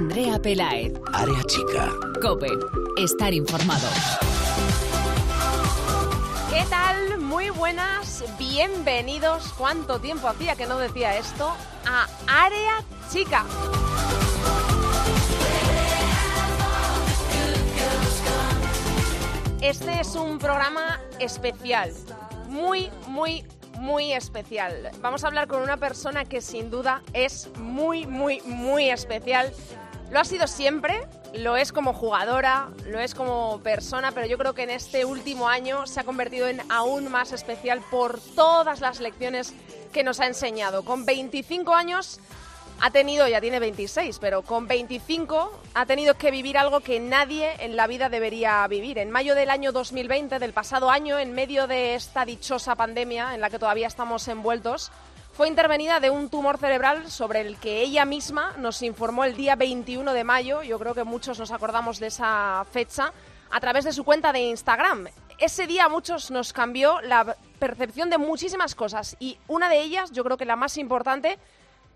Andrea Pelaez. Área chica. Cope. Estar informado. ¿Qué tal? Muy buenas, bienvenidos. ¿Cuánto tiempo hacía que no decía esto? A Área Chica. Este es un programa especial, muy, muy, muy especial. Vamos a hablar con una persona que sin duda es muy, muy, muy especial. Lo ha sido siempre, lo es como jugadora, lo es como persona, pero yo creo que en este último año se ha convertido en aún más especial por todas las lecciones que nos ha enseñado. Con 25 años ha tenido, ya tiene 26, pero con 25 ha tenido que vivir algo que nadie en la vida debería vivir. En mayo del año 2020, del pasado año, en medio de esta dichosa pandemia en la que todavía estamos envueltos, fue intervenida de un tumor cerebral sobre el que ella misma nos informó el día 21 de mayo, yo creo que muchos nos acordamos de esa fecha, a través de su cuenta de Instagram. Ese día a muchos nos cambió la percepción de muchísimas cosas y una de ellas, yo creo que la más importante,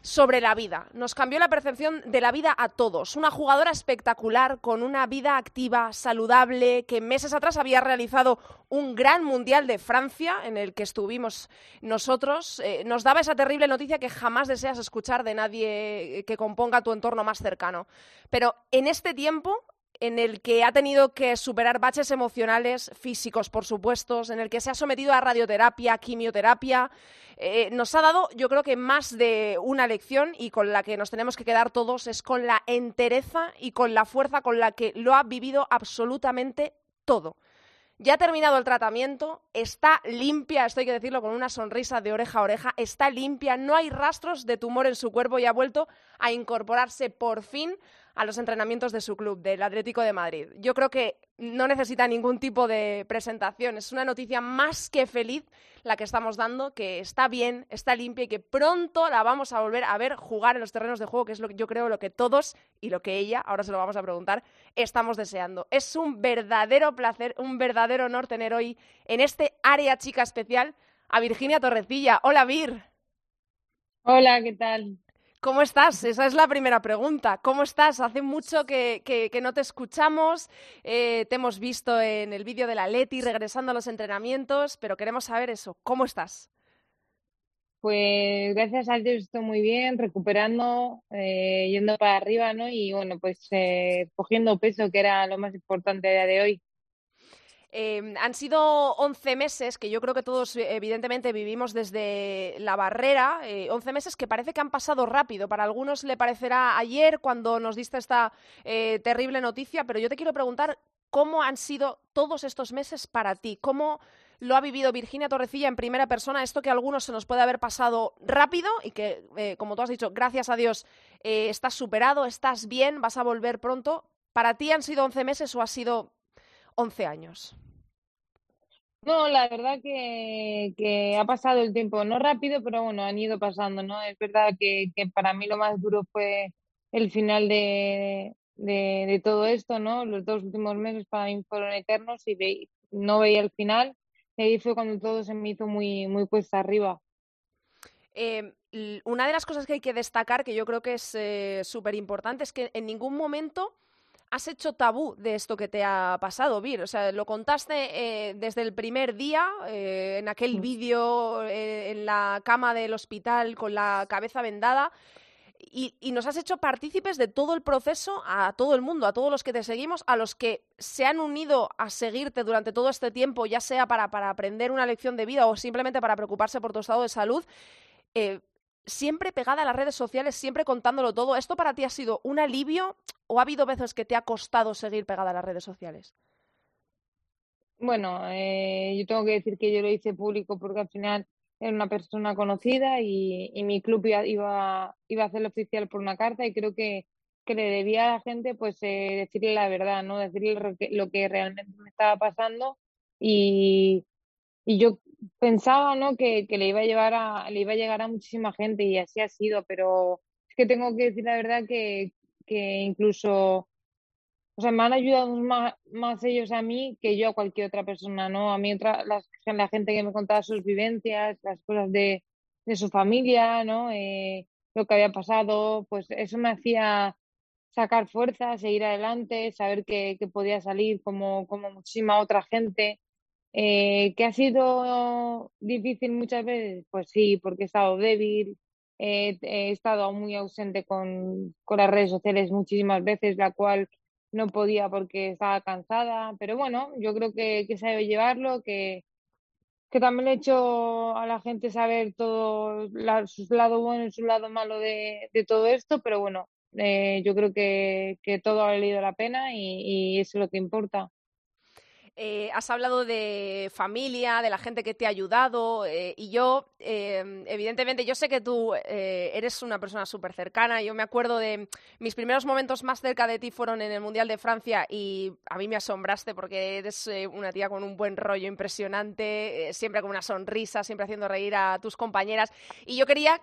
sobre la vida. Nos cambió la percepción de la vida a todos. Una jugadora espectacular, con una vida activa, saludable, que meses atrás había realizado un gran mundial de Francia, en el que estuvimos nosotros, eh, nos daba esa terrible noticia que jamás deseas escuchar de nadie que componga tu entorno más cercano. Pero en este tiempo en el que ha tenido que superar baches emocionales, físicos, por supuesto, en el que se ha sometido a radioterapia, quimioterapia. Eh, nos ha dado, yo creo que más de una lección y con la que nos tenemos que quedar todos es con la entereza y con la fuerza con la que lo ha vivido absolutamente todo. Ya ha terminado el tratamiento, está limpia, esto hay que decirlo con una sonrisa de oreja a oreja, está limpia, no hay rastros de tumor en su cuerpo y ha vuelto a incorporarse por fin a los entrenamientos de su club, del Atlético de Madrid. Yo creo que no necesita ningún tipo de presentación. Es una noticia más que feliz la que estamos dando, que está bien, está limpia y que pronto la vamos a volver a ver jugar en los terrenos de juego, que es lo que yo creo lo que todos y lo que ella, ahora se lo vamos a preguntar, estamos deseando. Es un verdadero placer, un verdadero honor tener hoy en este área chica especial a Virginia Torrecilla. Hola, Vir. Hola, ¿qué tal? ¿Cómo estás? Esa es la primera pregunta. ¿Cómo estás? Hace mucho que, no te escuchamos, eh, te hemos visto en el vídeo de la Leti regresando a los entrenamientos, pero queremos saber eso. ¿Cómo estás? Pues gracias a Dios estoy muy bien, recuperando, eh, yendo para arriba, ¿no? Y bueno, pues eh, cogiendo peso, que era lo más importante a día de hoy. Em, han sido 11 meses que yo creo que todos evidentemente vivimos desde la barrera, 11 eh, meses que parece que han pasado rápido. Para algunos le parecerá ayer cuando nos diste esta eh, terrible noticia, pero yo te quiero preguntar cómo han sido todos estos meses para ti, cómo lo ha vivido Virginia Torrecilla en primera persona, esto que a algunos se nos puede haber pasado rápido y que, eh, como tú has dicho, gracias a Dios estás superado, estás bien, vas a volver pronto. ¿Para ti han sido 11 meses o ha sido 11 años? No, la verdad que, que ha pasado el tiempo, no rápido, pero bueno, han ido pasando, ¿no? Es verdad que, que para mí lo más duro fue el final de, de, todo esto, ¿no? Los dos últimos meses para mí fueron eternos y no veía el final. Y ahí fue cuando todo se me hizo muy, muy cuesta arriba. Eh, una de las cosas que hay que destacar, que yo creo que es eh, súper importante, es que en ningún momento has hecho tabú de esto que te ha pasado, Vir. O sea, lo contaste eh, desde el primer día, eh, en aquel vídeo eh, en la cama del hospital con la cabeza vendada. Y, nos has hecho partícipes de todo el proceso a todo el mundo, a todos los que te seguimos, a los que se han unido a seguirte durante todo este tiempo, ya sea para, para aprender una lección de vida o simplemente para preocuparse por tu estado de salud siempre pegada a las redes sociales, siempre contándolo todo. ¿Esto para ti ha sido un alivio o ha habido veces que te ha costado seguir pegada a las redes sociales? Bueno, eh, yo tengo que decir que yo lo hice público porque al final era una persona conocida y, mi club iba, iba, a hacerlo oficial por una carta y creo que, le debía a la gente pues eh, decirle la verdad, ¿no? Decirle lo que, lo que realmente me estaba pasando y, y yo pensaba ¿no? que, que, le iba a llevar a, le iba a llegar a muchísima gente y así ha sido, pero es que tengo que decir la verdad que, que incluso o sea, me han ayudado más, más, ellos a mí que yo a cualquier otra persona, ¿no? A mí otra, la, gente que me contaba sus vivencias, las cosas de, de su familia, ¿no? Eh, lo que había pasado, pues eso me hacía sacar fuerza, seguir adelante, saber que, que podía salir como, como muchísima otra gente. Eh, ¿Que ha sido difícil muchas veces? Pues sí, porque he estado débil, he estado muy ausente con, con las redes sociales muchísimas veces, la cual no podía porque estaba cansada, pero bueno, yo creo que, que sabe llevarlo, que, que también he hecho a la gente saber todo su lado bueno y su lado malo de, de todo esto, pero bueno, eh, yo creo que, que, todo ha valido la pena y, y eso es lo que importa. Eh, has hablado de familia, de la gente que te ha ayudado eh, y yo, eh, evidentemente, yo sé que tú eh, eres una persona súper cercana. Yo me acuerdo de mis primeros momentos más cerca de ti fueron en el Mundial de Francia y a mí me asombraste porque eres una tía con un buen rollo impresionante, siempre con una sonrisa, siempre haciendo reír a tus compañeras. Y yo quería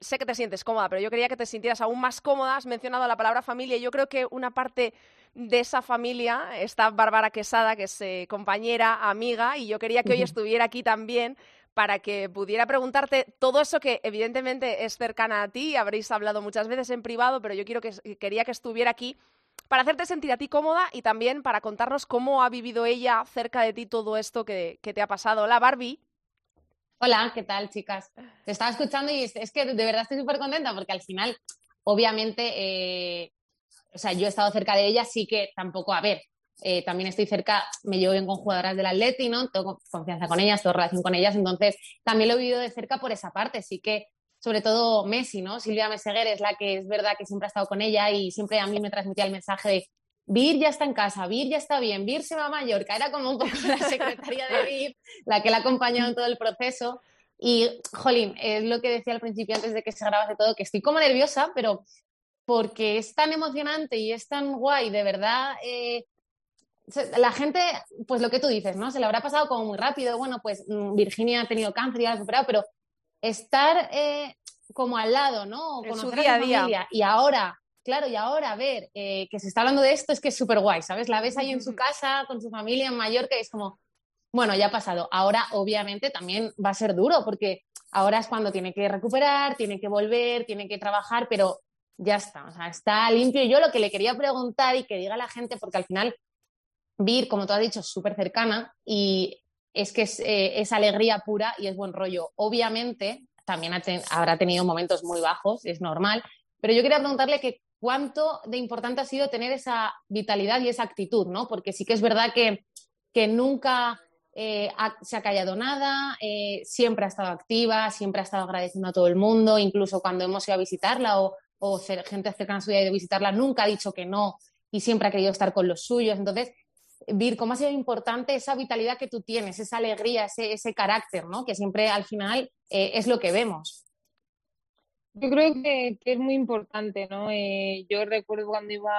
sé que te sientes cómoda, pero yo quería que te sintieras aún más cómoda. Has mencionado la palabra familia y yo creo que una parte de esa familia está Bárbara Quesada, que es eh, compañera, amiga, y yo quería que hoy estuviera aquí también para que pudiera preguntarte todo eso que evidentemente es cercana a ti, habréis hablado muchas veces en privado, pero yo quiero que, quería que estuviera aquí para hacerte sentir a ti cómoda y también para contarnos cómo ha vivido ella cerca de ti todo esto que, que te ha pasado. Hola, Barbie. Hola, ¿qué tal, chicas? Te estaba escuchando y es, que de verdad estoy súper contenta porque al final, obviamente, eh, o sea, yo he estado cerca de ella, sí que tampoco, a ver, eh, también estoy cerca, me llevo bien con jugadoras del Atleti, ¿no? Tengo confianza con ellas, tengo relación con ellas, entonces también lo he vivido de cerca por esa parte, sí que sobre todo Messi, ¿no? Silvia Meseguer es la que es verdad que siempre ha estado con ella y siempre a mí me transmitía el mensaje de Vir ya está en casa, Vir ya está bien, Vir se va a Mallorca, era como un poco la secretaria de Vir, la que la ha acompañado en todo el proceso. Y, jolín, es lo que decía al principio antes de que se grabase todo, que estoy como nerviosa, pero porque es tan emocionante y es tan guay, de verdad, eh, la gente, pues lo que tú dices, ¿no? Se le habrá pasado como muy rápido, bueno, pues mm, Virginia ha tenido cáncer y ha superado, pero estar eh, como al lado, ¿no? Conocer su día a, día. Familia, y ahora, claro, y ahora ver eh, que se está hablando de esto es que es súper guay, ¿sabes? La ves ahí en su casa con su familia en Mallorca y es como, bueno, ya ha pasado. Ahora, obviamente, también va a ser duro porque ahora es cuando tiene que recuperar, tiene que volver, tiene que trabajar, pero ya está, o sea, está limpio. Y yo lo que le quería preguntar y que diga la gente, porque al final Vir, como tú has dicho, es súper cercana y es que es, eh, es, alegría pura y es buen rollo. Obviamente, también ha ten habrá tenido momentos muy bajos, es normal, pero yo quería preguntarle que cuánto de importante ha sido tener esa vitalidad y esa actitud, ¿no? Porque sí que es verdad que, que nunca eh, se ha callado nada, eh, siempre ha estado activa, siempre ha estado agradeciendo a todo el mundo, incluso cuando hemos ido a visitarla o, gente cercana a su ido a visitarla, nunca ha dicho que no y siempre ha querido estar con los suyos. Entonces, Vir, ¿cómo ha sido importante esa vitalidad que tú tienes, esa alegría, ese, ese carácter, ¿no? que siempre al final eh, es lo que vemos? Yo creo que, que es muy importante, ¿no? Eh, yo recuerdo cuando iba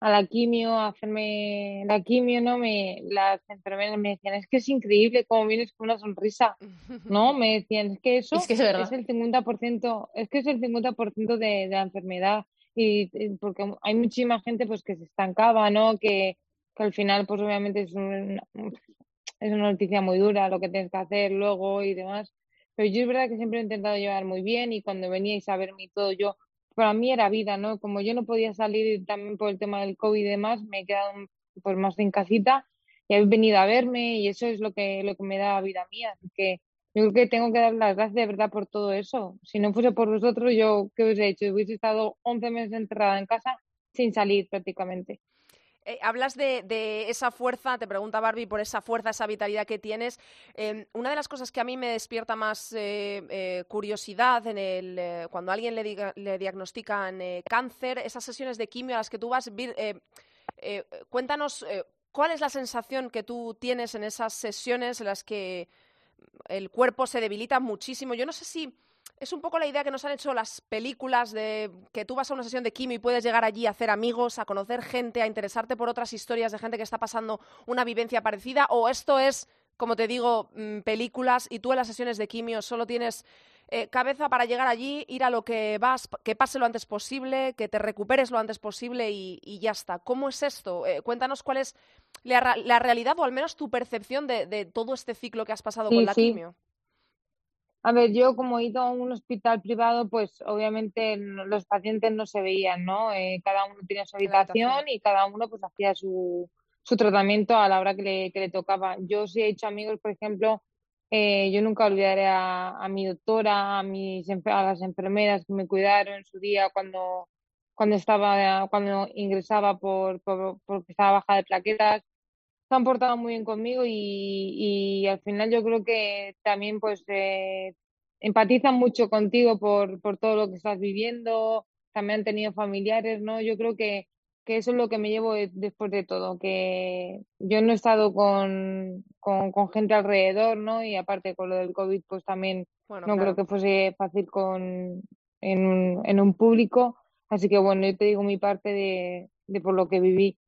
a la quimio, a hacerme la quimio, ¿no? Me, las enfermeras me decían, es que es increíble cómo vienes con una sonrisa, ¿no? Me decían, es que eso es, que es, es el 50%, es que es el 50% de, de la enfermedad y, y, porque hay muchísima gente pues que se estancaba, ¿no? Que, que al final pues obviamente es, un, es una noticia muy dura lo que tienes que hacer luego y demás. Pero yo es verdad que siempre he intentado llevar muy bien y cuando veníais a verme y todo, yo para mí era vida, ¿no? Como yo no podía salir también por el tema del COVID y demás, me he quedado pues más en casita y habéis venido a verme y eso es lo que, lo que me da vida mía. Así que yo creo que tengo que dar las gracias de verdad por todo eso. Si no fuese por vosotros, yo, ¿qué hubiese hecho? Hubiese estado 11 meses encerrada en casa sin salir prácticamente. Eh, hablas de, esa fuerza, te pregunta Barbie por esa fuerza, esa vitalidad que tienes. Eh, una de las cosas que a mí me despierta más eh, eh curiosidad en el, cuando alguien le, diga, le diagnostican cáncer, esas sesiones de quimio a las que tú vas, cuéntanos cuál es la sensación que tú tienes en esas sesiones en las que el cuerpo se debilita muchísimo. Yo no sé si es un poco la idea que nos han hecho las películas de que tú vas a una sesión de quimio y puedes llegar allí a hacer amigos, a conocer gente, a interesarte por otras historias de gente que está pasando una vivencia parecida, o esto es, como te digo, mm, películas y tú en las sesiones de quimio solo tienes eh, cabeza para llegar allí, ir a lo que vas, que pase lo antes posible, que te recuperes lo antes posible y, y ya está. ¿Cómo es esto? Eh, cuéntanos cuál es la, la, realidad o al menos tu percepción de, de, todo este ciclo que has pasado sí, con la sí. quimio. A ver, yo como he ido a un hospital privado, pues obviamente los pacientes no se veían, ¿no? Eh, cada uno tenía su habitación y cada uno pues hacía su, su tratamiento a la hora que le, que le tocaba. Yo sí he hecho amigos, por ejemplo, eh, yo nunca olvidaré a, mi doctora, a, mis, a las enfermeras que me cuidaron en su día cuando, cuando, estaba, cuando ingresaba por, por, porque estaba baja de plaquetas. Se han portado muy bien conmigo y, y al final yo creo que también pues eh, empatizan mucho contigo por, por todo lo que estás viviendo. También han tenido familiares, ¿no? Yo creo que que eso es lo que me llevo después de todo, que yo no he estado con, con, gente alrededor, ¿no? Y aparte con lo del COVID, pues también no creo que fuese fácil con, en, un, en un público. Así que bueno, yo te digo mi parte de, de por lo que viví.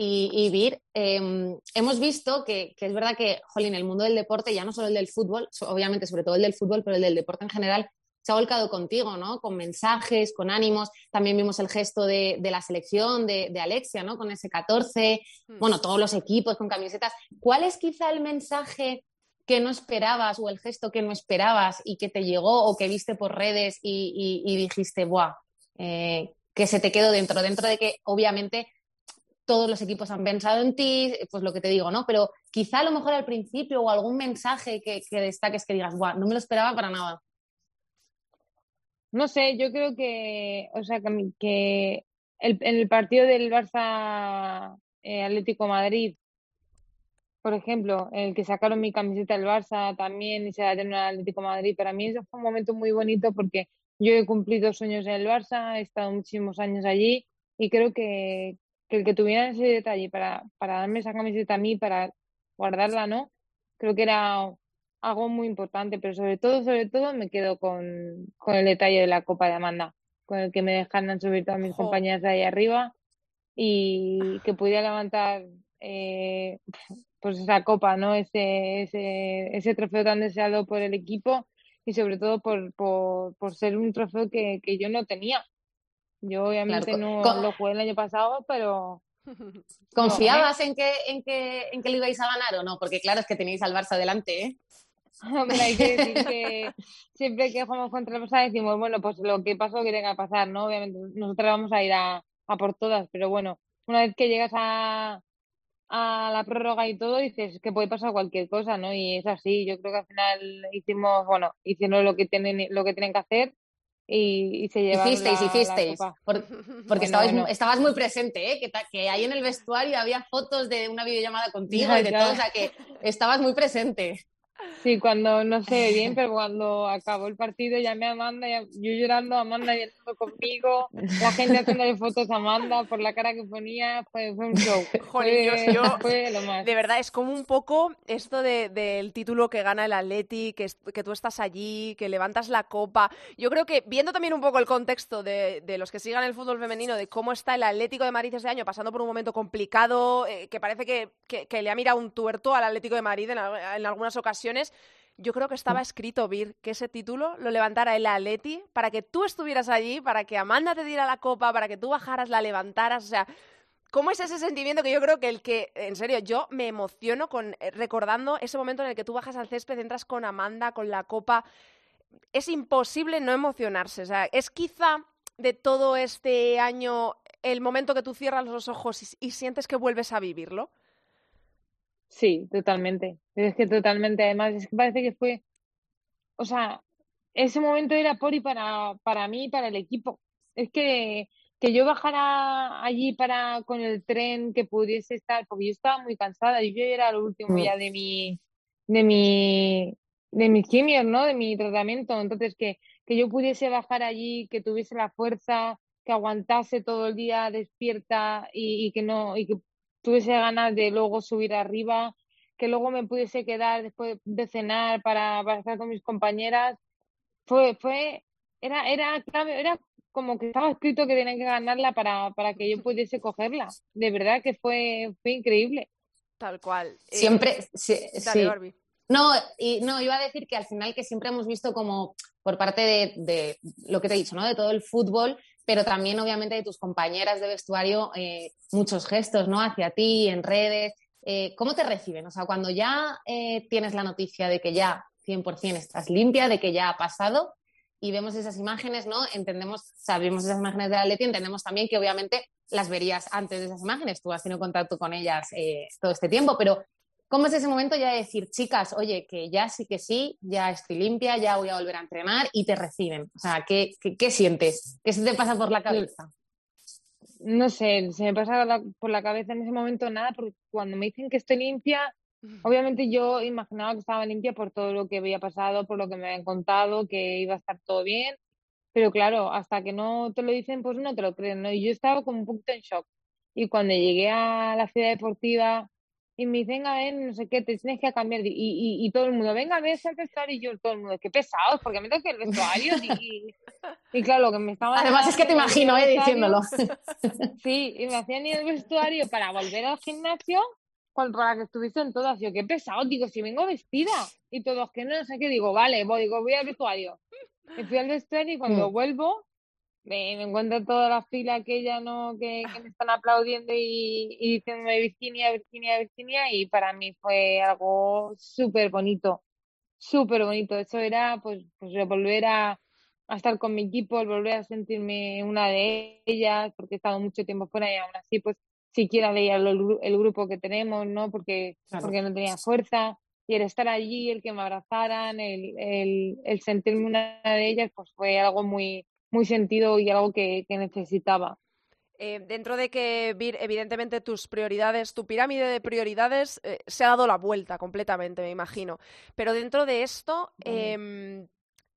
Y, y Vir, em, hemos visto que, que, es verdad que, jolín, el mundo del deporte, ya no solo el del fútbol, obviamente sobre todo el del fútbol, pero el del deporte en general, se ha volcado contigo, ¿no? Con mensajes, con ánimos. También vimos el gesto de, la selección de, Alexia, ¿no? Con ese 14. Hmm. Bueno, todos los equipos con camisetas. ¿Cuál es quizá el mensaje que no esperabas o el gesto que no esperabas y que te llegó o que viste por redes y, dijiste, ¡buah! Eh, que se te quedó dentro, dentro de que obviamente todos los equipos han pensado en ti, pues lo que te digo, ¿no? Pero quizá a lo mejor al principio o algún mensaje que, que destaques que digas, ¡buah! No me lo esperaba para nada. No sé, yo creo que, o sea, que, que el, en el partido del Barça eh, Atlético Madrid, por ejemplo, en el que sacaron mi camiseta del Barça también y se la dieron al Atlético Madrid, para mí eso fue un momento muy bonito porque yo he cumplido sueños en el Barça, he estado muchísimos años allí y creo que, que el que tuviera ese detalle para, para darme esa camiseta a mí, para guardarla, ¿no? Creo que era algo muy importante, pero sobre todo, sobre todo me quedo con, con el detalle de la Copa de Amanda, con el que me dejaran subir todas mis compañeras de ahí arriba y que pudiera levantar eh, pues esa copa, ¿no? Ese, ese, ese trofeo tan deseado por el equipo y sobre todo por, por, por ser un trofeo que, que yo no tenía. Yo obviamente no lo jugué el año pasado, pero, ¿Confiabas en, que, en, que, en que lo ibais a ganar o no? Porque claro, es que tenéis al Barça delante, ¿eh? Hombre, hay que decir que siempre que jugamos contra el Barça decimos, bueno, pues lo que pasó que tenga que pasar, ¿no? Obviamente nosotros vamos a ir a, a por todas, pero bueno, una vez que llegas a, a la prórroga y todo, dices que puede pasar cualquier cosa, ¿no? Y es así, yo creo que al final hicimos, bueno, hicieron lo que tienen, lo que tienen que hacer y, se llevaron Hicisteis, hicisteis. porque estabas, muy presente, ¿eh? que, que, ahí en el vestuario había fotos de una videollamada contigo y de todo, o sea que estabas muy presente. Sí, cuando no sé bien, pero cuando acabó el partido llamé a Amanda, yo llorando, Amanda llorando conmigo, la gente haciéndole fotos a Amanda por la cara que ponía, fue, un show. fue, lo más. De verdad, es como un poco esto del título que gana el Atleti, que, que tú estás allí, que levantas la copa. Yo creo que viendo también un poco el contexto de, los que sigan el fútbol femenino, de cómo está el Atlético de Madrid este año, pasando por un momento complicado, eh, que parece que, que, le ha mirado un tuerto al Atlético de Madrid en algunas ocasiones yo creo que estaba escrito, Vir, que ese título lo levantara el Atleti para que tú estuvieras allí, para que Amanda te diera la copa, para que tú bajaras, la levantaras, o sea... ¿Cómo es ese sentimiento que yo creo que el que, en serio, yo me emociono con eh, recordando ese momento en el que tú bajas al césped, entras con Amanda, con la copa? Es imposible no emocionarse. O sea, es quizá de todo este año el momento que tú cierras los ojos y sientes que vuelves a vivirlo. Sí, totalmente. Es que totalmente, además, es que parece que fue, o sea, ese momento era por y para, para mí y para el equipo. Es que, que yo bajara allí para con el tren, que pudiese estar, porque yo estaba muy cansada, yo era lo último mm. ya de mi, de mi, de mis quimios, ¿no? De mi tratamiento. Entonces, que, que yo pudiese bajar allí, que tuviese la fuerza, que aguantase todo el día despierta y, y que no, y que tuviese ganas de luego subir arriba, que luego me pudiese quedar después de cenar para, para estar con mis compañeras. Fue, fue, era, era, era como que estaba escrito que tenían que ganarla para, para que yo pudiese cogerla. De verdad que fue, fue increíble. Tal cual. Eh, siempre, sí, No, y, no, iba a decir que al final que siempre hemos visto como por parte de, de, lo que te he dicho, ¿no? De todo el fútbol, pero también obviamente de tus compañeras de vestuario, eh, muchos gestos, ¿no? Hacia ti, en redes. Eh, ¿Cómo te reciben? O sea, cuando ya eh, tienes la noticia de que ya 100% estás limpia, de que ya ha pasado y vemos esas imágenes, ¿no? Entendemos, sabemos esas imágenes de la Leti, entendemos también que obviamente las verías antes de esas imágenes, tú has tenido contacto con ellas todo este tiempo, pero ¿cómo es ese momento ya de decir, chicas, oye, que ya sí que sí, ya estoy limpia, ya voy a volver a entrenar y te reciben? O sea, ¿qué, qué, sientes? ¿Qué se te pasa por la cabeza? No sé, se me pasa por la cabeza en ese momento nada, porque cuando me dicen que estoy limpia, Obviamente yo imaginaba que estaba limpia por todo lo que había pasado, por lo que me habían contado, que iba a estar todo bien, pero claro, hasta que no te lo dicen, pues no te lo creen, ¿no? Y yo estaba como un poquito en shock. Y cuando llegué a la ciudad deportiva y me dicen, a ver, no sé qué, te tienes que cambiar. Y, y, y todo el mundo, venga, ves al vestuario. Y yo, todo el mundo, qué pesados, porque me toque el vestuario. Y, y, claro, lo que me estaba. Además, es que te imagino, eh, diciéndolo. Sí, y me hacían ir al vestuario para volver al gimnasio para que estuviesen todas. Yo, qué pesado, digo, si vengo vestida. Y todos, que no, sé qué, digo, vale, voy, digo, voy al vestuario. Me fui al vestuario y cuando mm. vuelvo, me, encuentro toda la fila aquella, ¿no? Que, que me están aplaudiendo y, y diciéndome Virginia, Virginia, Virginia. Y para mí fue algo súper bonito, súper bonito. Eso era, pues, pues volver a, a estar con mi equipo, volver a sentirme una de ellas, porque he estado mucho tiempo fuera y aún así, pues siquiera veía el, grupo que tenemos, ¿no? Porque, porque no tenía fuerza. Y el estar allí, el que me abrazaran, el, el, el sentirme una de ellas, pues fue algo muy, muy sentido y algo que, que necesitaba. Eh, dentro de que, evidentemente, tus prioridades, tu pirámide de prioridades eh, se ha dado la vuelta completamente, me imagino. Pero dentro de esto, eh,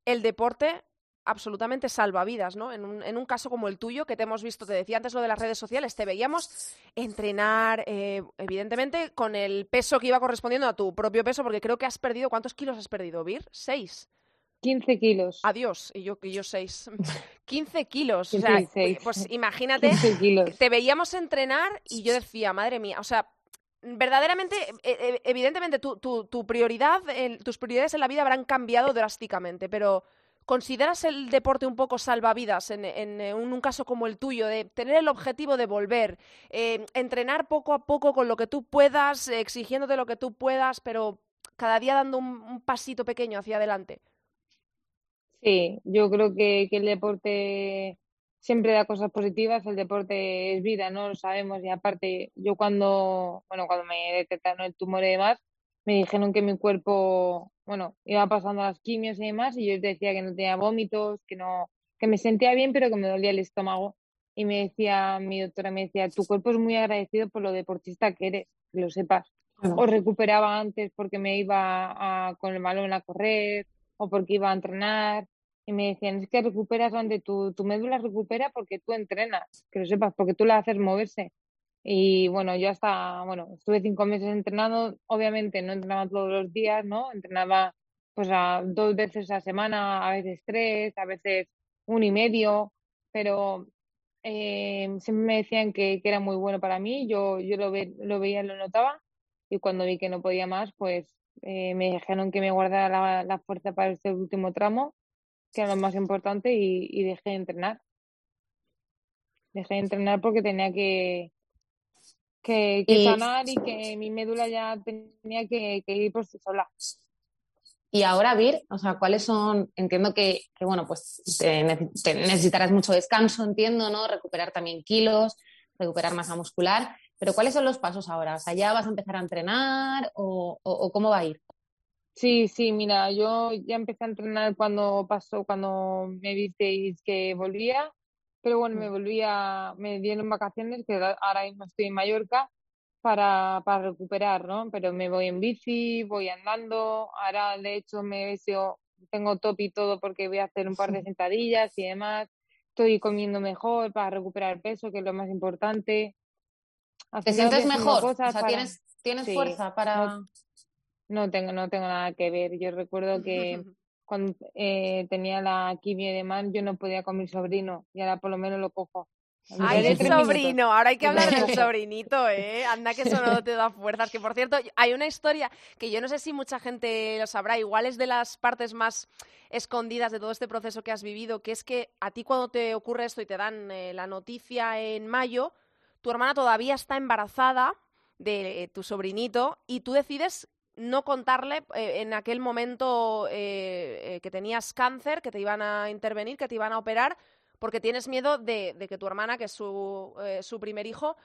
el deporte absolutamente salvavidas, ¿no? En un, en un, caso como el tuyo, que te hemos visto, te decía antes lo de las redes sociales, te veíamos entrenar, eh, evidentemente, con el peso que iba correspondiendo a tu propio peso, porque creo que has perdido, ¿cuántos kilos has perdido, Vir? ¿Seis? 15 kilos. Adiós, y yo, y yo seis. 15 kilos. o sea, pues imagínate, te veíamos entrenar y yo decía, madre mía, o sea, verdaderamente, e, e, evidentemente, tu, tu, tu prioridad, tus prioridades en la vida habrán cambiado drásticamente, pero ¿Consideras el deporte un poco salvavidas en, en, un caso como el tuyo, de tener el objetivo de volver, eh, entrenar poco a poco con lo que tú puedas, exigiéndote lo que tú puedas, pero cada día dando un, pasito pequeño hacia adelante? Sí, yo creo que, que, el deporte siempre da cosas positivas, el deporte es vida, ¿no? Lo sabemos y aparte yo cuando, bueno, cuando me detectaron el tumor y demás, me dijeron que mi cuerpo, bueno, iba pasando las quimios y demás, y yo les decía que no tenía vómitos, que no, que me sentía bien, pero que me dolía el estómago. Y me decía, mi doctora me decía, tu cuerpo es muy agradecido por lo deportista que eres, que lo sepas. O recuperaba antes porque me iba a, con el balón a correr, o porque iba a entrenar. Y me decían, es que recuperas donde tu, tu médula recupera porque tú entrenas, que lo sepas, porque tú la haces moverse. Y bueno, yo hasta, bueno, estuve cinco meses entrenando, obviamente no entrenaba todos los días, ¿no? Entrenaba pues a, dos veces a semana, a veces tres, a veces un y medio, pero eh, siempre me decían que, que, era muy bueno para mí, yo, yo lo, ve, lo veía, lo notaba, y cuando vi que no podía más, pues eh, me dijeron que me guardara la, la, fuerza para este último tramo, que era lo más importante, y, y dejé de entrenar. Dejé de entrenar porque tenía que, que, que sanar y que mi médula ya tenía que, ir por sí sola. Y ahora, Vir, o sea, ¿cuáles son? Entiendo que, que bueno, pues te, necesitarás mucho descanso, entiendo, ¿no? Recuperar también kilos, recuperar masa muscular, pero ¿cuáles son los pasos ahora? O sea, ¿ya vas a empezar a entrenar o, o, cómo va a ir? Sí, sí, mira, yo ya empecé a entrenar cuando pasó, cuando me visteis que volvía pero bueno, me mm. volví a, me dieron vacaciones, que ahora mismo estoy en Mallorca, para, para recuperar, ¿no? Pero me voy en bici, voy andando, ahora de hecho me tengo top y todo porque voy a hacer un par de sentadillas y demás, estoy comiendo mejor para recuperar peso, que es lo más importante. ¿Te sientes mejor? O sea, ¿tienes, tienes fuerza para...? No, no, tengo, no tengo nada que ver. Yo recuerdo que cuando eh, tenía la quimio de man, yo no podía con mi sobrino y ahora por lo menos lo cojo. Ay, el sobrino, ahora hay que hablar del sobrinito, ¿eh? Anda que eso no te da fuerzas. Que por cierto, hay una historia que yo no sé si mucha gente lo sabrá, igual es de las partes más escondidas de todo este proceso que has vivido, que es que a ti cuando te ocurre esto y te dan eh, la noticia en mayo, tu hermana todavía está embarazada de tu sobrinito y tú decides no contarle eh, en aquel momento eh, que tenías cáncer, que te iban a intervenir, que te iban a operar, porque tienes miedo de, que tu hermana, que es su, su primer hijo,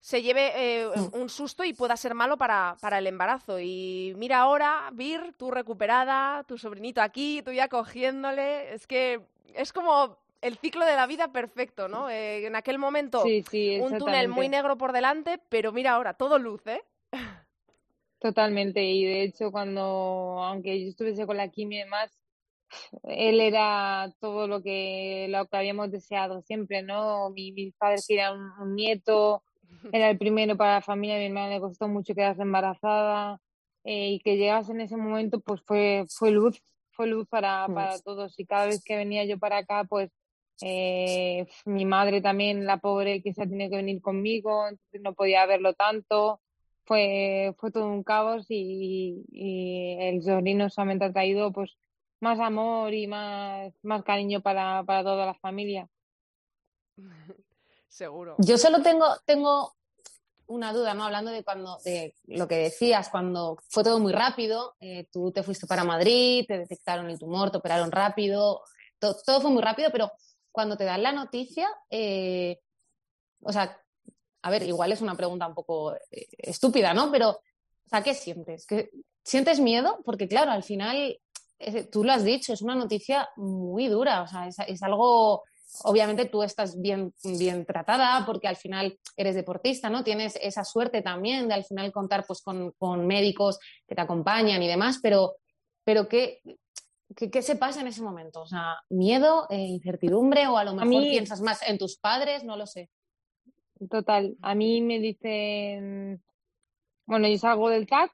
se lleve un susto y pueda ser malo para, para, el embarazo. Y mira ahora, Vir, tú recuperada, tu sobrinito aquí, tú ya cogiéndole. Es que es como el ciclo de la vida perfecto, ¿no? Eh, en aquel momento un túnel muy negro por delante, pero mira ahora, todo luz, ¿eh? Totalmente, y de hecho cuando, aunque yo estuviese con la quimio y demás, él era todo lo que, lo que habíamos deseado siempre, ¿no? Mi, mis padres querían un, nieto, era el primero para la familia, a mi hermana le costó mucho quedarse embarazada, eh, y que llegase en ese momento, pues fue, fue luz, fue luz para, para pues todos, y cada vez que venía yo para acá, pues eh, mi madre también, la pobre, que se tenido que venir conmigo, entonces no podía verlo tanto. Fue, fue todo un caos y, el sobrino solamente ha traído pues más amor y más, más cariño para, para toda la familia. Seguro. Yo solo tengo, tengo una duda, ¿no? Hablando de cuando, de lo que decías, cuando fue todo muy rápido, eh, tú te fuiste para Madrid, te detectaron el tumor, te operaron rápido, todo fue muy rápido, pero cuando te dan la noticia, eh, o sea, a ver, igual es una pregunta un poco eh, estúpida, ¿no? Pero, o ¿qué sientes? ¿Sientes miedo? Porque, claro, al final, tú lo has dicho, es una noticia muy dura, o sea, es, algo obviamente tú estás bien, bien tratada porque al final eres deportista, ¿no? Tienes esa suerte también de al final contar pues, con, con médicos que te acompañan y demás, pero, pero ¿qué, ¿Qué, se pasa en ese momento? O sea, miedo, eh, incertidumbre o a lo mejor piensas más en tus padres, no lo sé. Total, a mí me dicen, bueno, yo salgo del CAC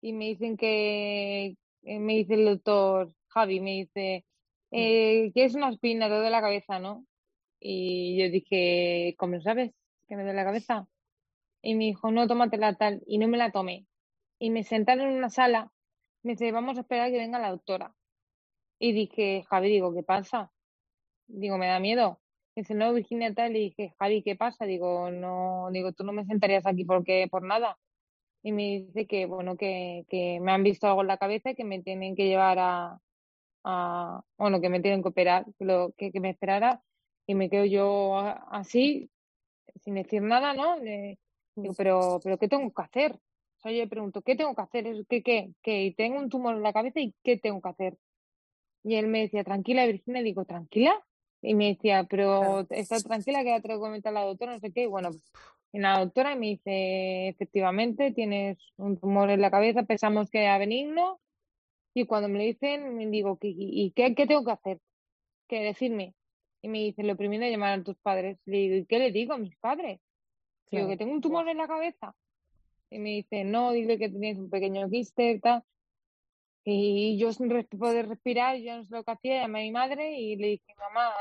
y me dicen que, eh, me dice el doctor Javi, me dice, eh, que es una espina, te de la cabeza, ¿no? Y yo dije, ¿cómo sabes que me duele la cabeza? Y me dijo, no, tómatela tal, y no me la tomé. Y me sentaron en una sala, me dice, vamos a esperar a que venga la doctora. Y dije, Javi, digo, ¿qué pasa? Digo, me da miedo. Dice, no, Virginia tal. Y dije, Javi, ¿qué pasa? Digo, no, digo, tú no me sentarías aquí porque por nada. Y me dice que, bueno, que, que me han visto algo en la cabeza y que me tienen que llevar a, a bueno, que me tienen que operar, que, lo, que, me esperara. Y me quedo yo así, sin decir nada, ¿no? digo, pero, pero ¿qué tengo que hacer? O sea, yo le pregunto, ¿qué tengo que hacer? ¿Qué, qué, qué? Tengo un tumor en la cabeza y ¿qué tengo que hacer? Y él me decía, tranquila, Virginia, digo, ¿tranquila? Y me decía, pero está tranquila que ya te lo comenta la doctora, no sé qué. Y bueno, y la doctora me dice, efectivamente, tienes un tumor en la cabeza, pensamos que era benigno. Y cuando me lo dicen, me digo, ¿y qué, qué tengo que hacer? ¿Qué decirme? Y me dice, lo primero es llamar a tus padres. Le digo, ¿y qué le digo a mis padres? Digo, que tengo un tumor en la cabeza. Y me dice, no, dile que tienes un pequeño quiste, tal. Y yo sin poder respirar, yo no sé lo que hacía, llamé a mi madre y le dije, mamá,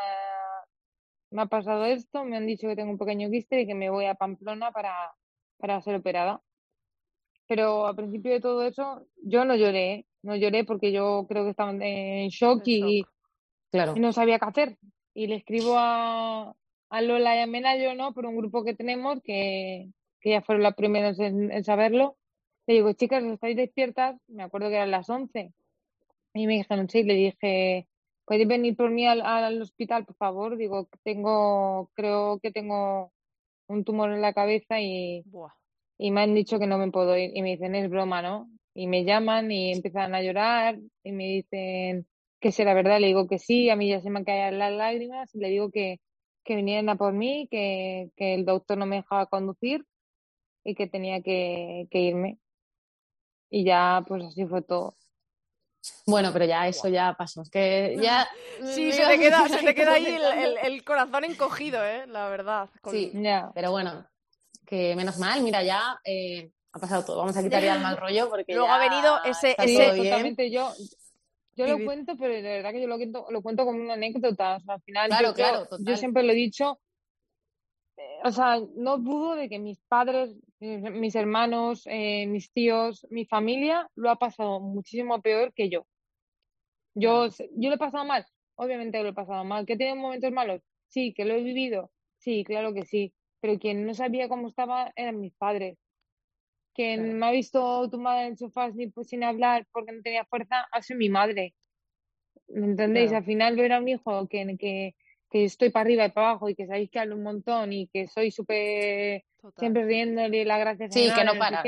me ha pasado esto, me han dicho que tengo un pequeño quiste y que me voy a Pamplona para, para ser operada. Pero al principio de todo eso, yo no lloré, ¿eh? no lloré porque yo creo que estaba en shock, y, claro. y no sabía qué hacer. Y le escribo a, a Lola y a Menayo, ¿no? Por un grupo que tenemos que, que ya fueron las primeras en saberlo le digo, chicas, ¿estáis despiertas? Me acuerdo que eran las 11. Y me dijeron, sí, le dije, ¿podéis venir por mí al, hospital, por favor? Digo, tengo, creo que tengo un tumor en la cabeza y, y me han dicho que no me puedo ir. Y me dicen, es broma, ¿no? Y me llaman y empiezan a llorar y me dicen que será verdad. Le digo que sí, a mí ya se me caído las lágrimas y le digo que, que vinieran a por mí, que, que el doctor no me dejaba conducir y que tenía que, que irme y ya pues así fue todo. Bueno, pero ya eso ya pasó. Es que ya. Sí, se te queda, se te queda ahí el, el, corazón encogido, ¿eh? La verdad. Sí, ya. Pero bueno, que menos mal, mira, ya eh, ha pasado todo. Vamos a quitar ya el mal rollo porque. Luego ha venido ese. ese... Totalmente yo. Yo lo cuento, pero de verdad que yo lo cuento, lo cuento como una anécdota. O sea, al final, claro, claro, yo siempre lo he dicho, o sea, no dudo de que mis padres, mis hermanos, eh, mis tíos, mi familia lo ha pasado muchísimo peor que yo. Yo, yo lo he pasado mal, obviamente lo he pasado mal. ¿Que he tenido momentos malos? Sí, que lo he vivido. Sí, claro que sí. Pero quien no sabía cómo estaba eran mis padres. quien me ha visto tumbada en el sofá sin, pues, sin hablar porque no tenía fuerza ha sido mi madre. ¿Me entendéis? Claro. Al final ver a un hijo que, que, que estoy para arriba y para abajo y que sabéis que hablo un montón y que soy súper Total. siempre riéndole las gracias Sí, a que no paras.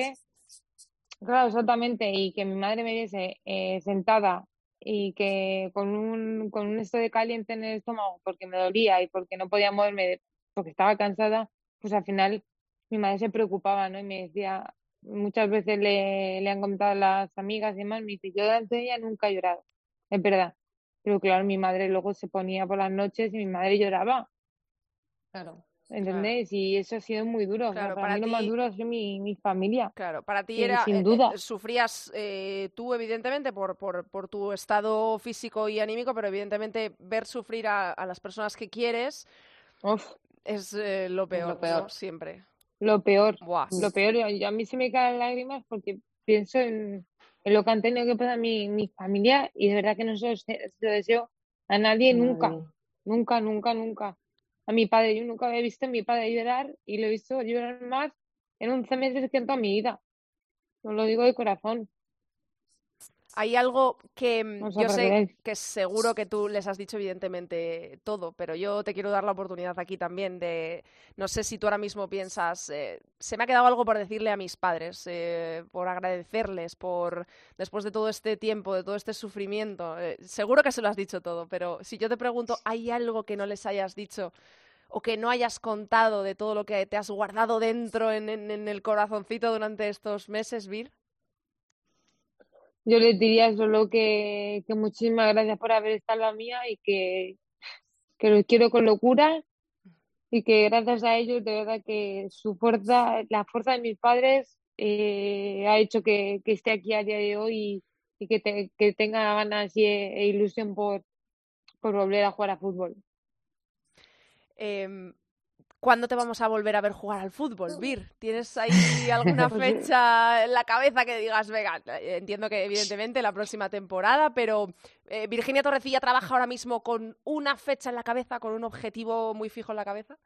Claro, exactamente. Y que mi madre me viese eh, sentada y que con un, con un esto de caliente en el estómago porque me dolía y porque no podía moverme porque estaba cansada, pues al final mi madre se preocupaba, ¿no? Y me decía, muchas veces le, le han comentado a las amigas y demás, me dice, yo delante de ella nunca he llorado, es verdad. Pero claro, mi madre luego se ponía por las noches y mi madre lloraba, Claro. ¿Entendéis? Y eso ha sido muy duro. O sea, Claro, para, para mí lo más ti- duro ha sido mi, mi familia. Claro, para ti Sí, era, sin eh, eh, duda. sufrías eh, tú evidentemente por, por, por tu estado físico y anímico, pero evidentemente ver sufrir a, a las personas que quieres Uf, es eh, lo peor, ¿no? peor. Siempre. lo peor. Buah, Lo peor, y a mí se me caen lágrimas porque pienso en, en lo que han tenido que pasar mi, mi familia y de verdad que no se lo, se lo deseo a nadie nunca, nunca, nunca, nunca. A mi padre, yo nunca había visto a mi padre llorar y lo he visto llorar más en 11 meses que en toda mi vida. Os lo digo de corazón. Hay algo que mm, yo sé que seguro que tú les has dicho evidentemente todo, pero yo te quiero dar la oportunidad aquí también de, no sé si tú ahora mismo piensas, eh, se me ha quedado algo por decirle a mis padres, eh, por agradecerles, por después de todo este tiempo, de todo este sufrimiento, eh, seguro que se lo has dicho todo, pero si yo te pregunto, ¿hay algo que no les hayas dicho? o que no hayas contado de todo lo que te has guardado dentro en, en- en el corazoncito durante estos meses, Vir? Yo les diría solo que, que muchísimas gracias por haber estado la mía y que, que los quiero con locura y que gracias a ellos, de verdad que su fuerza, la fuerza de mis padres eh, ha hecho que, que esté aquí a día de hoy y, que, te- que tenga ganas y, e ilusión por, por volver a jugar a fútbol. Em, ¿Cuándo te vamos a volver a ver jugar al fútbol, Vir? ¿Tienes ahí alguna fecha en la cabeza que digas, venga, entiendo que evidentemente la próxima temporada, pero eh, Virginia Torrecilla trabaja ahora mismo con una fecha en la cabeza, con un objetivo muy fijo en la cabeza?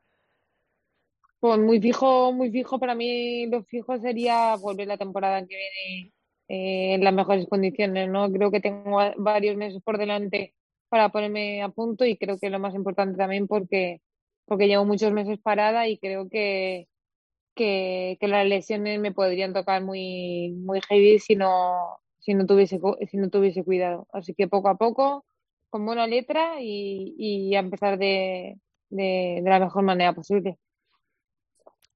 Pues muy fijo, muy fijo, para mí lo fijo sería volver la temporada que viene eh, en las mejores condiciones, ¿no? Creo que tengo va- varios meses por delante para ponerme a punto y creo que lo más importante también porque, porque llevo muchos meses parada y creo que, que, que las lesiones me podrían tocar muy, muy heavy si no, si no tuviese, si no tuviese cuidado. Así que poco a poco, con buena letra y, y a empezar de, de, de la mejor manera posible.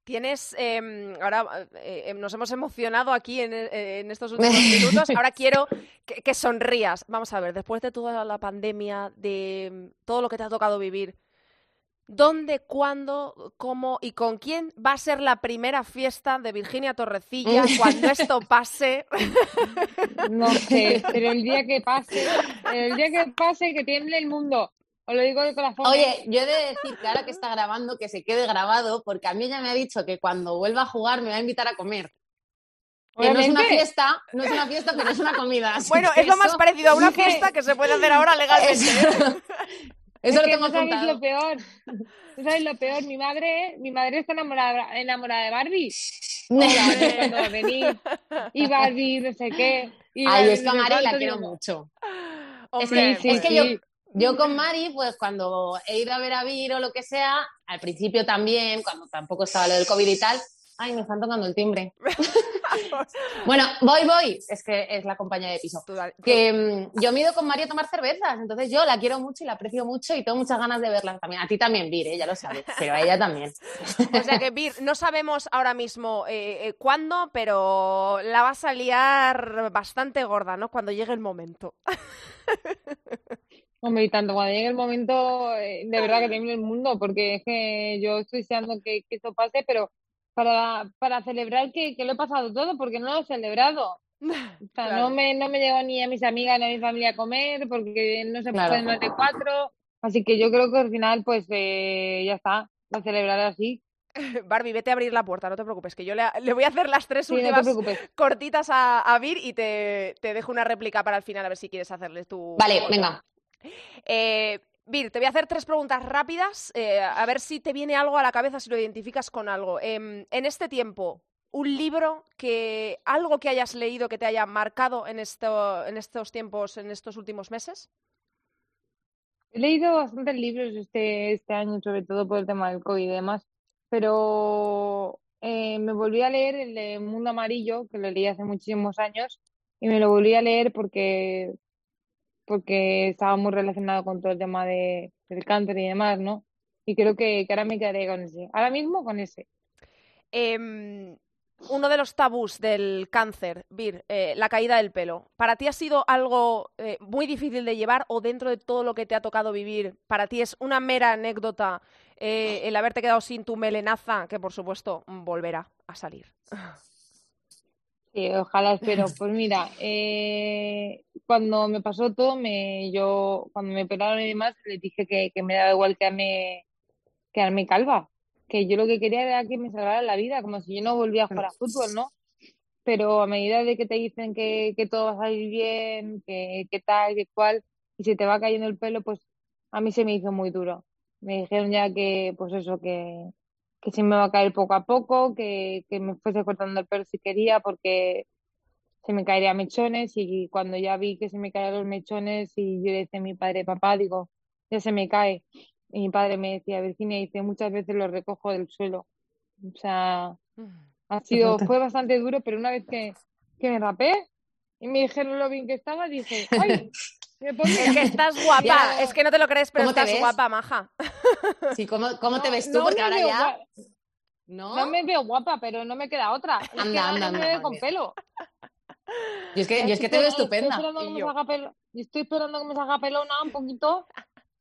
Tienes, em, ahora eh, em, nos hemos emocionado aquí en, eh, en estos últimos minutos. Ahora quiero que, que sonrías. Vamos a ver, después de toda la pandemia, de mm, todo lo que te ha tocado vivir, ¿dónde, cuándo, cómo y con quién va a ser la primera fiesta de Virginia Torrecilla cuando esto pase? No sé, pero el día que pase, el día que pase, que tiemble el mundo. Os lo digo de corazón. ¿eh? Oye, yo he de decir que ahora que está grabando, que se quede grabado, porque a mí ella me ha dicho que cuando vuelva a jugar me va a invitar a comer. Que no es una fiesta, no es una fiesta, pero es una comida. Bueno, es lo más parecido a una fiesta que se puede hacer ahora legalmente. Eso, eso lo que tengo no sabéis apuntado. lo peor. No sabéis lo peor. Mi madre, mi madre está enamorada, enamorada de Barbie. Y Barbie, no sé qué. y Ay, es que a Mari la quiero mucho. Hombre, es que, sí, es que sí. yo, yo con Mari, pues cuando he ido a ver a Vir o lo que sea, al principio también, cuando tampoco estaba lo del COVID y tal, ay, me están tocando el timbre. bueno, voy, voy. Es que es la compañía de piso. Que mm, yo me he ido con Mari a tomar cervezas, entonces yo la quiero mucho y la aprecio mucho y tengo muchas ganas de verla también. A ti también, Vir, ¿eh? ya lo sabes, pero a ella también. O sea que, Vir, no sabemos ahora mismo eh, eh, cuándo, pero la vas a liar bastante gorda, ¿no? Cuando llegue el momento. Hombre, y tanto cuando llegue el momento, eh, de verdad que tiemble el mundo, porque es que yo estoy deseando que, que esto pase, pero para, para celebrar que, que lo he pasado todo, porque no lo he celebrado. O sea, Claro. no me, no me llevo ni a mis amigas ni a mi familia a comer, porque no se Claro. pueden más de cuatro. Así que yo creo que al final, pues eh, ya está, lo celebraré así. Barbie, vete a abrir la puerta, no te preocupes, que yo le, le voy a hacer las tres Sí, últimas cortitas a, a Vir y te, te dejo una réplica para el final, a ver si quieres hacerle tu... Vale, venga. Eh, Vir, te voy a hacer tres preguntas rápidas, eh, a ver si te viene algo a la cabeza, si lo identificas con algo. Em, en este tiempo, un libro que algo que hayas leído que te haya marcado en, esto, en estos tiempos, en estos últimos meses? He leído bastantes libros este, este año, sobre todo por el tema del COVID y demás, pero eh, me volví a leer el de Mundo Amarillo, que lo leí hace muchísimos años, y me lo volví a leer porque, porque estaba muy relacionado con todo el tema de, del cáncer y demás, ¿no? Y creo que, que ahora me quedaré con ese. Ahora mismo con ese. Em, uno de los tabús del cáncer, Vir, eh, la caída del pelo. ¿Para ti ha sido algo eh, muy difícil de llevar o dentro de todo lo que te ha tocado vivir, para ti es una mera anécdota eh, el haberte quedado sin tu melenaza, que por supuesto volverá a salir? Sí, ojalá espero. Pues mira, cuando me pasó todo, me, yo, cuando me pelaron y demás, les dije que, que me daba igual quedarme, quedarme calva que yo lo que quería era que me salvara la vida, como si yo no volvía a jugar a fútbol, ¿no? Pero a medida de que te dicen que, que todo va a salir bien, que, que tal, que cual, y se te va cayendo el pelo, pues a mí se me hizo muy duro. Me dijeron ya que, pues eso, que, que se me va a caer poco a poco, que, que me fuese cortando el pelo si quería, porque se me caería mechones y cuando ya vi que se me caían los mechones y yo le decía a mi padre, papá, digo, ya se me cae. Y mi padre me decía, Virginia, dice, muchas veces lo recojo del suelo. O sea, ha sido, fue bastante duro, pero una vez que, que me rapé y me dijeron lo bien que estaba, dije, ¡ay! Es que estás guapa, es que no te lo crees, pero estás guapa, maja. Sí, ¿cómo, cómo te ves tú? Porque ahora ya... ¿No? ¿No? me veo guapa, pero no me queda otra. Es anda, que anda, me veo con pelo. Y es que, es que te veo estupenda. Estoy esperando, que me estoy esperando que me salga pelona un poquito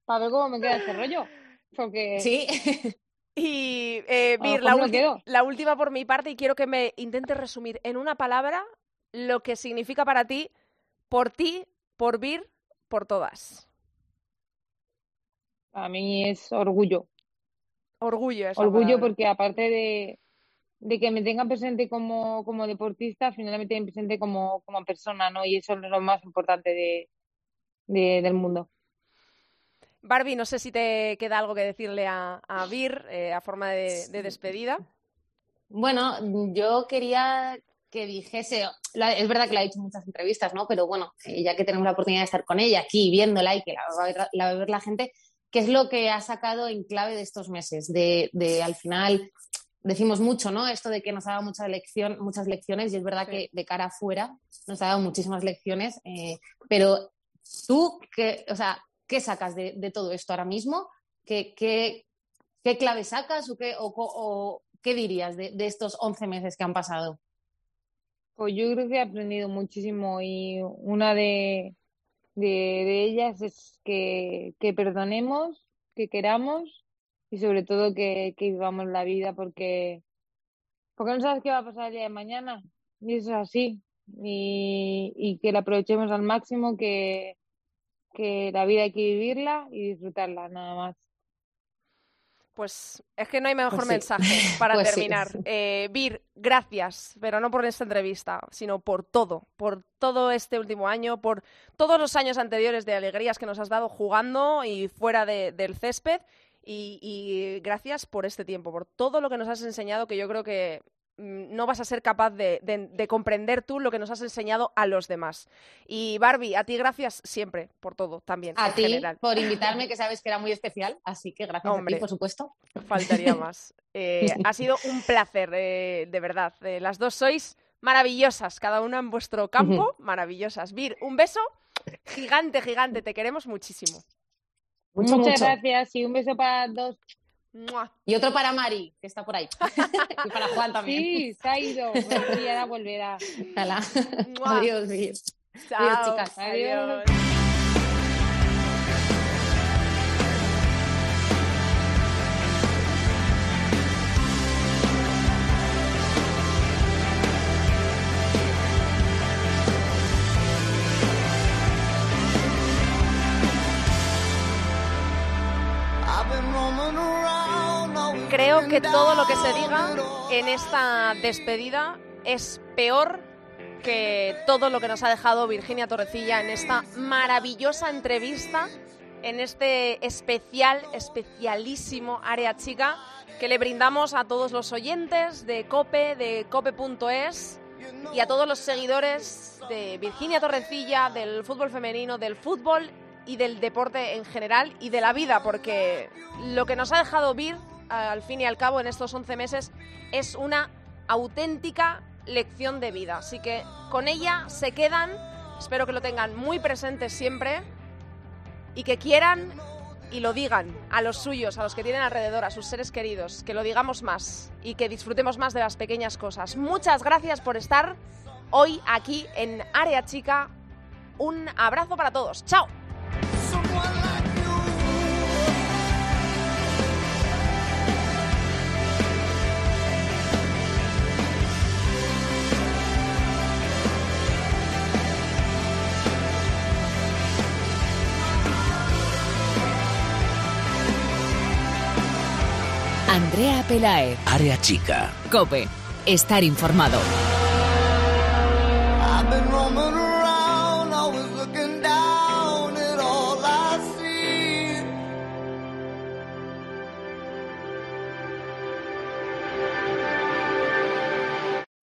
para ver cómo me queda ese rollo. Porque... Sí. Y eh, la, última por mi parte, y quiero que me intentes resumir en una palabra lo que significa para ti, por ti, por Vir, por todas. A mí es orgullo. Orgullo, es Orgullo porque aparte de, de, que me tengan presente como, como deportista, finalmente me presente como, como persona, ¿no? Y eso es lo más importante de, de del mundo. Barbie, no sé si te queda algo que decirle a, a Vir eh, a forma de, despedida. Bueno, yo quería que dijese, es verdad que la ha dicho en muchas entrevistas, ¿no? Pero bueno, eh, ya que tenemos la oportunidad de estar con ella aquí, viéndola y que la va, a ver, la va a ver la gente, ¿qué es lo que ha sacado en clave de estos meses? De, de al final, decimos mucho, ¿no? Esto de que nos ha dado mucha lección, muchas lecciones y es verdad que de cara afuera nos ha dado muchísimas lecciones, eh, pero tú, que, o sea, ¿qué sacas de, todo esto ahora mismo? ¿Qué, qué, clave sacas o qué, o, qué dirías de, estos 11 meses que han pasado? Pues yo creo que he aprendido muchísimo y una de, de, ellas es que, que, perdonemos, que queramos y sobre todo que, que, vivamos la vida porque, porque no sabes qué va a pasar el día de mañana y eso es así y, y que la aprovechemos al máximo, que, que la vida hay que vivirla y disfrutarla, nada más. Pues es que no hay mejor pues mensaje para pues terminar. Eh, Vir, gracias, pero no por esta entrevista, sino por todo, por todo este último año, por todos los años anteriores de alegrías que nos has dado jugando y fuera del césped. y, gracias por este tiempo, por todo lo que nos has enseñado, que yo creo que no vas a ser capaz de, comprender tú lo que nos has enseñado a los demás. Y Barbie, a ti gracias siempre por todo también. A ti por invitarme, que sabes que era muy especial, así que gracias a ti, por supuesto. Faltaría más. Eh, ha sido un placer, eh, de verdad. Eh, las dos sois maravillosas, cada una en vuestro campo, maravillosas. Vir, un beso gigante, gigante, te queremos muchísimo. Muchas gracias y un beso para dos. Y otro para Mari, que está por ahí. y para Juan también. Sí, se ha ido. ahora volverá. Adiós, Adiós, chicas. Adiós. Creo que todo lo que se diga en esta despedida es peor que todo lo que nos ha dejado Virginia Torrecilla en esta maravillosa entrevista en este especial, especialísimo área chica que le brindamos a todos los oyentes de Cope, de cope.es y a todos los seguidores de Virginia Torrecilla, del fútbol femenino, del fútbol y del deporte en general y de la vida, porque lo que nos ha dejado Vir, al fin y al cabo, en estos 11 meses, es una auténtica lección de vida. Así que con ella se quedan, espero que lo tengan muy presente siempre y que quieran y lo digan a los suyos, a los que tienen alrededor, a sus seres queridos, que lo digamos más y que disfrutemos más de las pequeñas cosas. Muchas gracias por estar hoy aquí en Área Chica. Un abrazo para todos. ¡Chao! Andrea Pelaez. Área chica. Cope. Estar informado.